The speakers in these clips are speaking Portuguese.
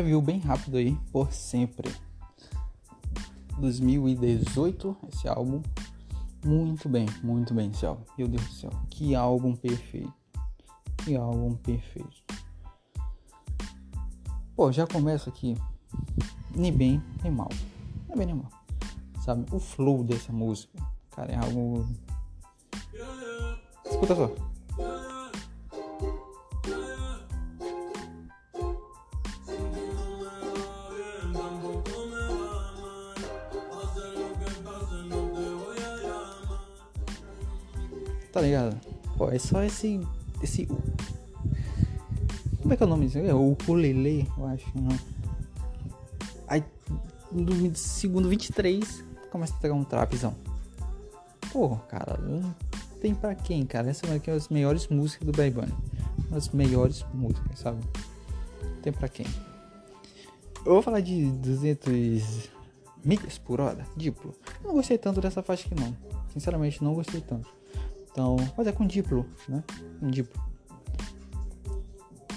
review bem rápido aí, por sempre. 2018, esse álbum. Muito bem, muito bem esse álbum. Meu Deus do céu, que álbum perfeito. Que álbum perfeito. Pô, já começa aqui. Nem bem, nem mal. Nem bem, nem mal. Sabe, o flow dessa música, cara, é algo. Escuta só. Tá ligado? Pô, é só esse. Esse. Como é que é o nome disso? É o ukulele, eu acho, não. Aí, no segundo 23, começa a pegar um trapzão. Pô, cara, tem pra quem, cara? Essa é uma das melhores músicas do Bad Bunny. Uma das melhores músicas, sabe? Tem pra quem. Eu vou falar de 200 milhas por hora. Eu não gostei tanto dessa faixa aqui, não. Sinceramente, não gostei tanto. Então, mas é com Diplo, né? Um Diplo.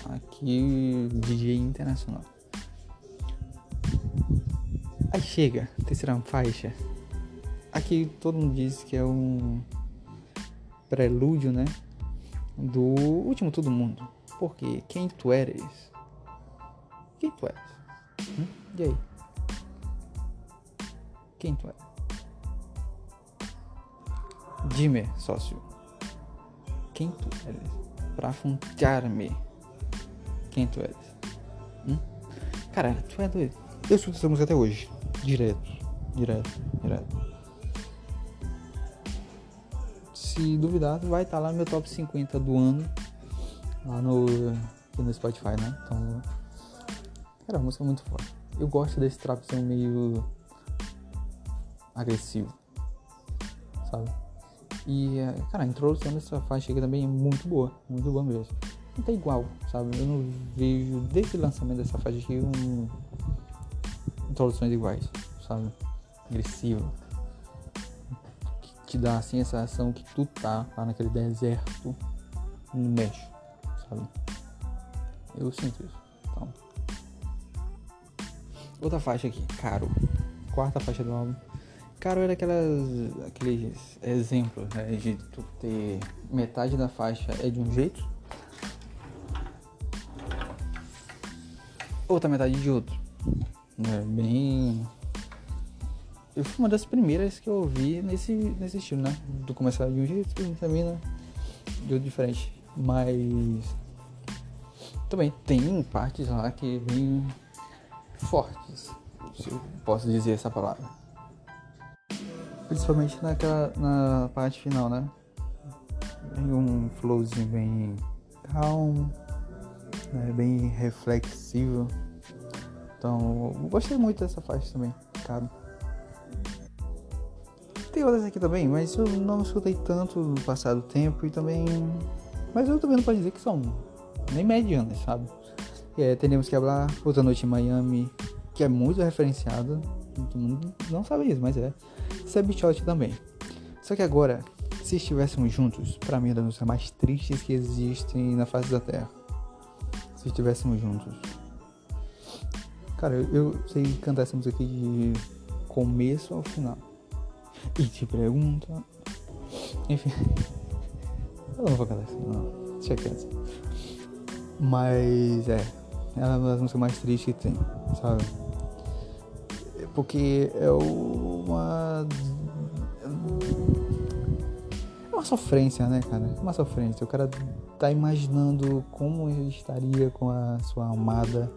Aqui, DJ internacional. Aí chega, terceira faixa. Aqui todo mundo diz que é um prelúdio, né? Do último Todo Mundo. Porque quem tu eres? Quem tu eres? Hum? E aí? Quem tu és? Dime, sócio. Quem tu eres? Pra afrontar-me. Quem tu eres? Hum? Cara, tu é doido. Eu escuto essa música até hoje. Direto. Direto. Direto. Se duvidar, vai estar tá lá no meu top 50 do ano. Lá no, no Spotify, né? Então. Cara, a música é muito forte. Eu gosto desse trapzão meio agressivo. Sabe? E, é, cara, a introdução dessa faixa aqui também é muito boa, muito boa mesmo. Não tem igual, sabe? Eu não vejo, desde o lançamento dessa faixa aqui, um... introduções iguais, sabe? Agressiva. Que te dá, assim, a sensação que tu tá lá naquele deserto no México, sabe? Eu sinto isso. Então. Outra faixa aqui, Caro. Quarta faixa do álbum. Caro era aquelas, aqueles exemplos né, de tu ter metade da faixa é de um jeito, outra metade de outro. É bem. Eu fui uma das primeiras que eu ouvi nesse, nesse estilo, né? Do começar de um jeito e termina de outro diferente. Mas também tem partes lá que vêm fortes, se eu posso dizer essa palavra principalmente naquela na parte final, né? Vem um flowzinho bem calmo, né? bem reflexivo. Então, gostei muito dessa faixa também, cara. Tem outras aqui também, mas eu não escutei tanto no passado tempo e também. Mas eu também não posso dizer que são nem medianas, sabe? É, teremos que falar Outra Noite em Miami, que é muito referenciada. Todo mundo não sabe isso, mas é. Shot também. Só que agora, se estivéssemos juntos, para mim é das músicas mais tristes que existem na face da Terra. Se estivéssemos juntos. Cara, eu, eu sei cantar essa música aqui de começo ao final. E te pergunta. Enfim. Eu não vou cantar isso, não. Deixa quieto. Mas é. Ela é uma das músicas mais tristes que tem, sabe? Porque é uma. Uma sofrência, né, cara? É uma sofrência. O cara tá imaginando como ele estaria com a sua amada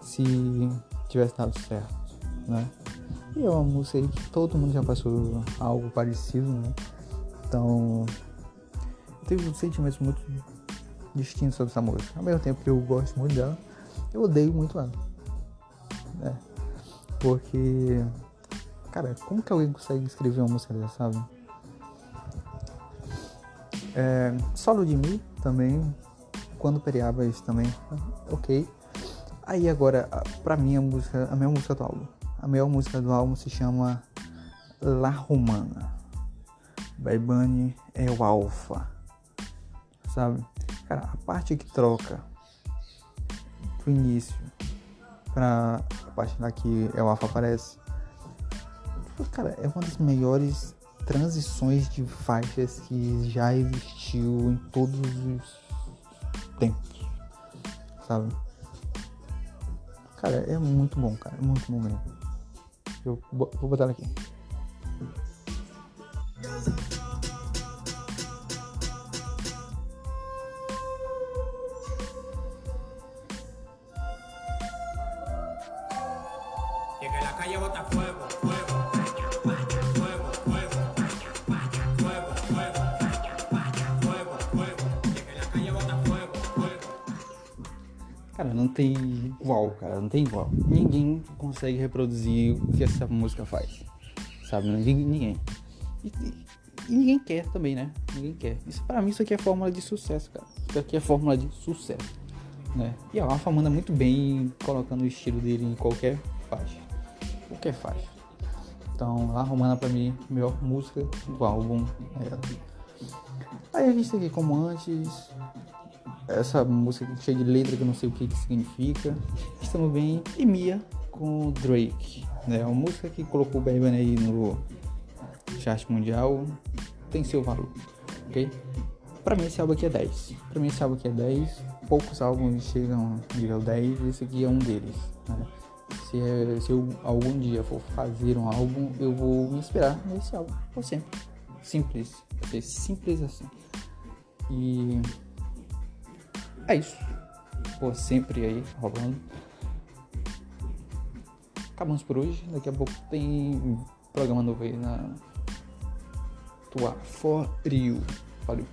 se tivesse dado certo, né? E é uma música aí que todo mundo já passou algo parecido, né? Então, eu tenho sentimentos muito distintos sobre essa música. Ao mesmo tempo que eu gosto muito dela, eu odeio muito ela. Né? Porque, cara, como que alguém consegue escrever uma música dessa, sabe? É, solo de também, quando Periabas também, ok. Aí agora, pra mim, a música, a minha música do álbum. A melhor música do álbum se chama La Romana. By Bunny é o alfa. Sabe? Cara, a parte que troca do início pra a parte lá que é o Alpha aparece. Cara, é uma das melhores transições de faixas que já existiu em todos os tempos, sabe? Cara, é muito bom, cara, muito bom mesmo. Eu vou botar aqui. Cara, não tem igual, cara, não tem igual. Ninguém consegue reproduzir o que essa música faz, sabe? Ninguém. E, e, ninguém quer também, né? Ninguém quer. Isso para mim isso aqui é fórmula de sucesso, cara. Isso aqui é fórmula de sucesso, né? E a Alfa manda muito bem colocando o estilo dele em qualquer faixa, qualquer faixa. Então, a Romana pra mim, melhor música do álbum é. Aí a gente tem aqui como antes, essa música cheia de letra que eu não sei o que, que significa. Estamos bem. E Mia com Drake. Né? Uma música que colocou o Bad aí no chart mundial. Tem seu valor. Ok? Pra mim esse álbum aqui é 10. Pra mim esse álbum aqui é 10. Poucos álbuns chegam nível 10. Esse aqui é um deles. Né? Se, é, se eu algum dia for fazer um álbum, eu vou me inspirar nesse álbum. Por sempre. Simples. Vai simples assim. E é isso. Pô, sempre aí rolando. Acabamos por hoje. Daqui a pouco tem programa novo aí na tua For You. Valeu.